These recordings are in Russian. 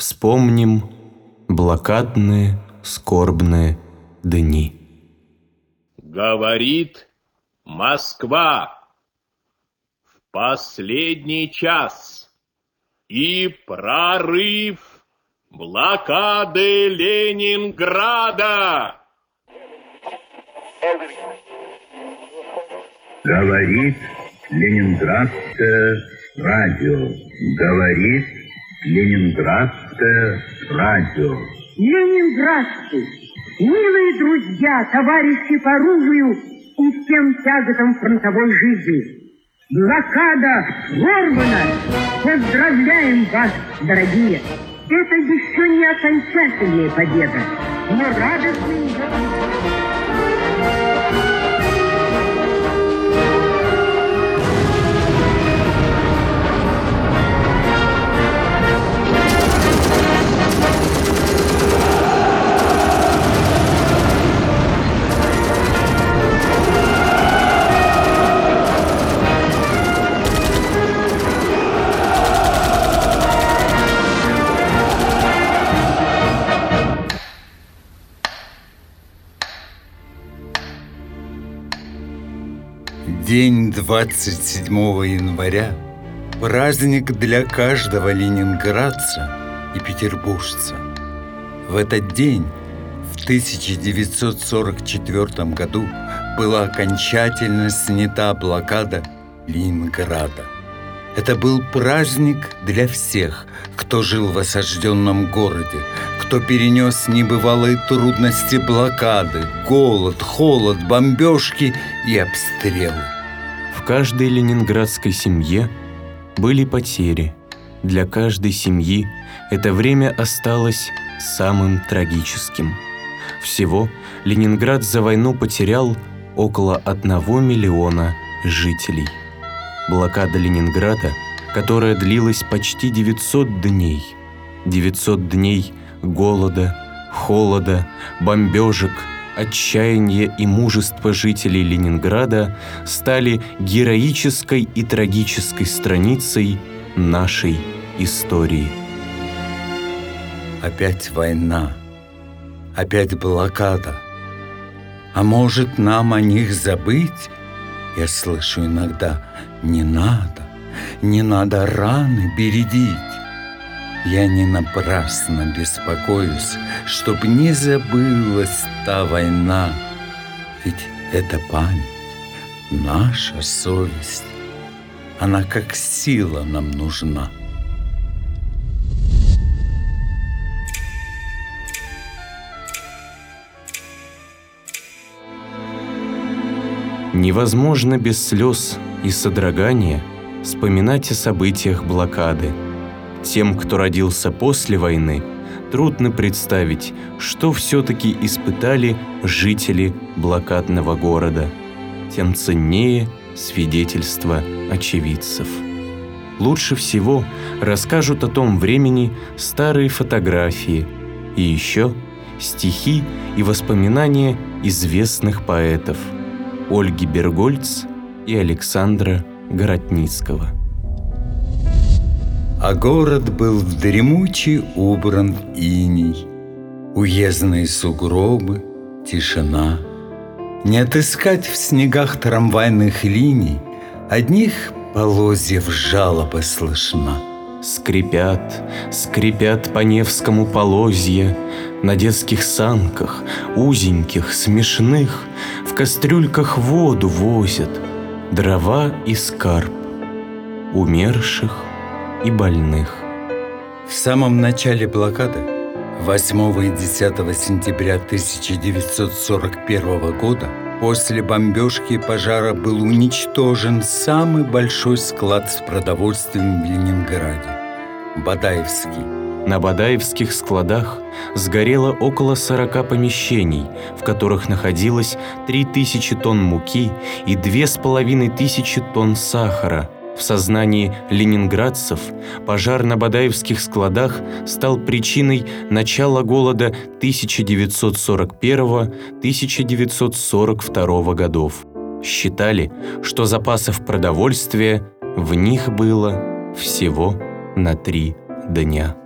Вспомним блокадные скорбные дни. Говорит Москва в последний час и прорыв блокады Ленинграда. Говорит Ленинградское радио. Говорит Ленинградское радио. Ленинградцы, милые друзья, товарищи по оружию и всем тяготам фронтовой жизни. Блокада сорвана! Поздравляем вас, дорогие! Это еще не окончательная победа, но радостный День 27 января – праздник для каждого ленинградца и петербуржца. В этот день, в 1944 году, была окончательно снята блокада Ленинграда. Это был праздник для всех, кто жил в осажденном городе, кто перенес небывалые трудности блокады, голод, холод, бомбежки и обстрелы. В каждой ленинградской семье были потери. Для каждой семьи это время осталось самым трагическим. Всего Ленинград за войну потерял около одного миллиона жителей. Блокада Ленинграда, которая длилась почти 900 дней. 900 дней голода, холода, бомбежек – отчаяние и мужество жителей Ленинграда стали героической и трагической страницей нашей истории. Опять война, опять блокада. А может, нам о них забыть? Я слышу иногда, не надо, не надо раны бередить. Я не напрасно беспокоюсь, чтоб не забылась та война. Ведь это память, наша совесть. Она как сила нам нужна. Невозможно без слез и содрогания вспоминать о событиях блокады – тем, кто родился после войны, трудно представить, что все-таки испытали жители блокадного города. Тем ценнее свидетельства очевидцев. Лучше всего расскажут о том времени старые фотографии и еще стихи и воспоминания известных поэтов Ольги Бергольц и Александра Городницкого – а город был в дремучий убран иней, Уездные сугробы, тишина. Не отыскать в снегах трамвайных линий Одних полозьев жалобы слышна. Скрипят, скрипят по Невскому полозья На детских санках, узеньких, смешных, В кастрюльках воду возят, дрова и скарб Умерших и больных. В самом начале блокады, 8 и 10 сентября 1941 года, после бомбежки и пожара был уничтожен самый большой склад с продовольствием в Ленинграде – Бадаевский. На Бадаевских складах сгорело около 40 помещений, в которых находилось 3000 тонн муки и 2500 тонн сахара – в сознании ленинградцев пожар на Бадаевских складах стал причиной начала голода 1941-1942 годов. Считали, что запасов продовольствия в них было всего на три дня.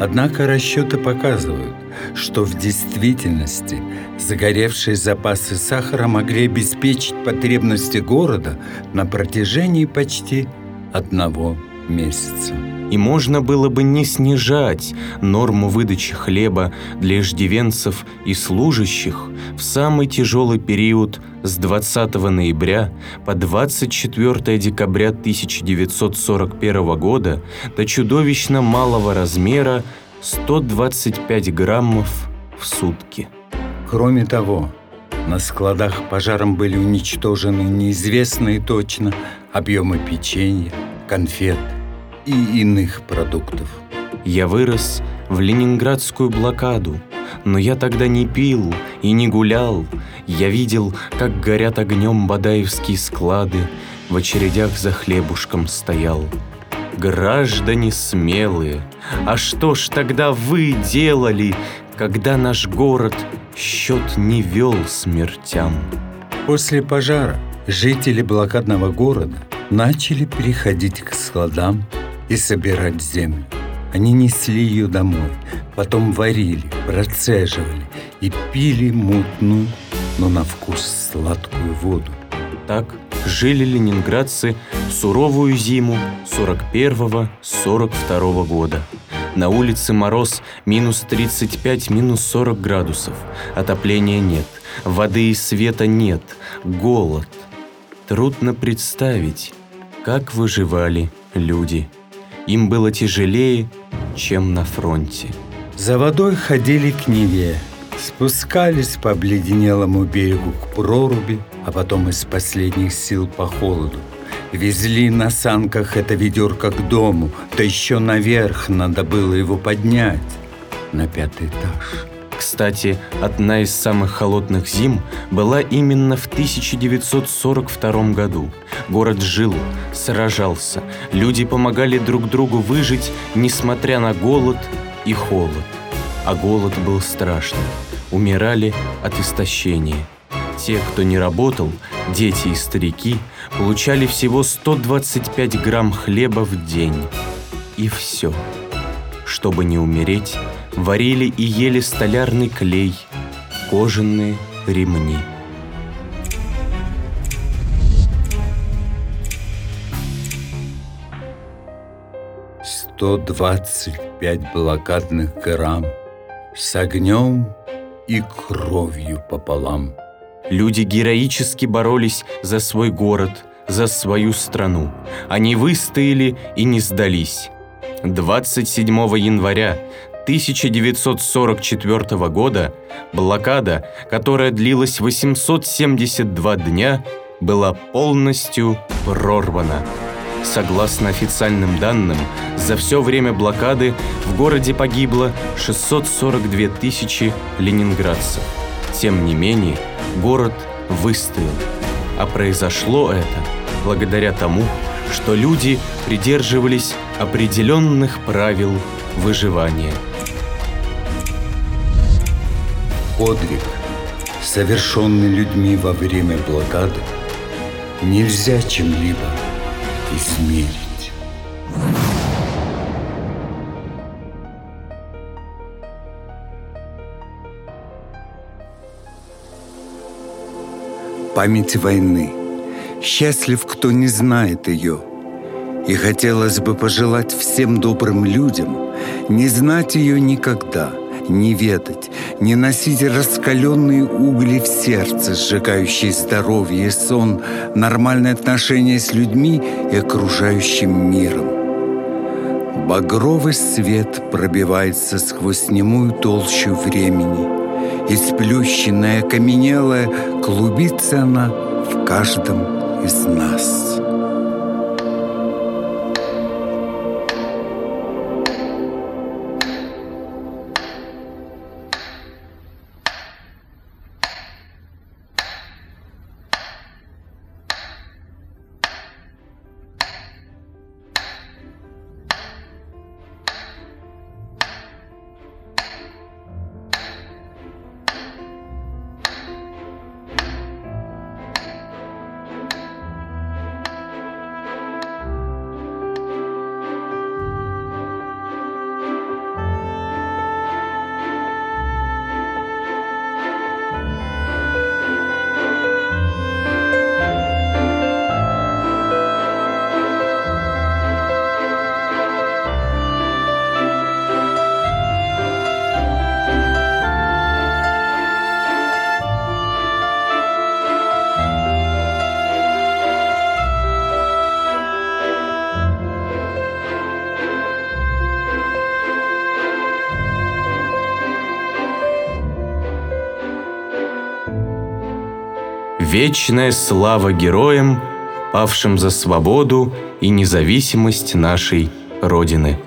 Однако расчеты показывают, что в действительности загоревшие запасы сахара могли обеспечить потребности города на протяжении почти одного месяца. И можно было бы не снижать норму выдачи хлеба для иждивенцев и служащих в самый тяжелый период с 20 ноября по 24 декабря 1941 года до чудовищно малого размера 125 граммов в сутки. Кроме того, на складах пожаром были уничтожены неизвестные точно объемы печенья, конфет и иных продуктов. Я вырос в ленинградскую блокаду, но я тогда не пил и не гулял. Я видел, как горят огнем бадаевские склады, в очередях за хлебушком стоял. Граждане смелые, а что ж тогда вы делали, когда наш город счет не вел смертям? После пожара жители блокадного города начали переходить к складам и собирать землю. Они несли ее домой, потом варили, процеживали и пили мутную, но на вкус сладкую воду. Так жили ленинградцы в суровую зиму 41-42 года. На улице мороз минус 35, минус 40 градусов. Отопления нет, воды и света нет, голод. Трудно представить, как выживали люди. Им было тяжелее, чем на фронте. За водой ходили к Неве, спускались по обледенелому берегу к проруби, а потом из последних сил по холоду. Везли на санках это ведерко к дому, да еще наверх надо было его поднять, на пятый этаж. Кстати, одна из самых холодных зим была именно в 1942 году. Город жил, сражался, люди помогали друг другу выжить, несмотря на голод и холод. А голод был страшный. Умирали от истощения. Те, кто не работал, дети и старики, получали всего 125 грамм хлеба в день. И все. Чтобы не умереть, варили и ели столярный клей, кожаные ремни. Сто двадцать пять блокадных грамм с огнем и кровью пополам. Люди героически боролись за свой город, за свою страну. Они выстояли и не сдались. 27 января 1944 года блокада, которая длилась 872 дня, была полностью прорвана. Согласно официальным данным, за все время блокады в городе погибло 642 тысячи ленинградцев. Тем не менее, город выстоял. А произошло это благодаря тому, что люди придерживались определенных правил выживания. Подвиг, совершенный людьми во время блокады, нельзя чем-либо измерить. Память войны. Счастлив, кто не знает ее. И хотелось бы пожелать всем добрым людям не знать ее никогда, не ведать, не носить раскаленные угли в сердце, сжигающие здоровье сон, нормальные отношения с людьми и окружающим миром. Багровый свет пробивается сквозь немую толщу времени. И сплющенная, окаменелая, клубится она в каждом из нас. Вечная слава героям, павшим за свободу и независимость нашей Родины.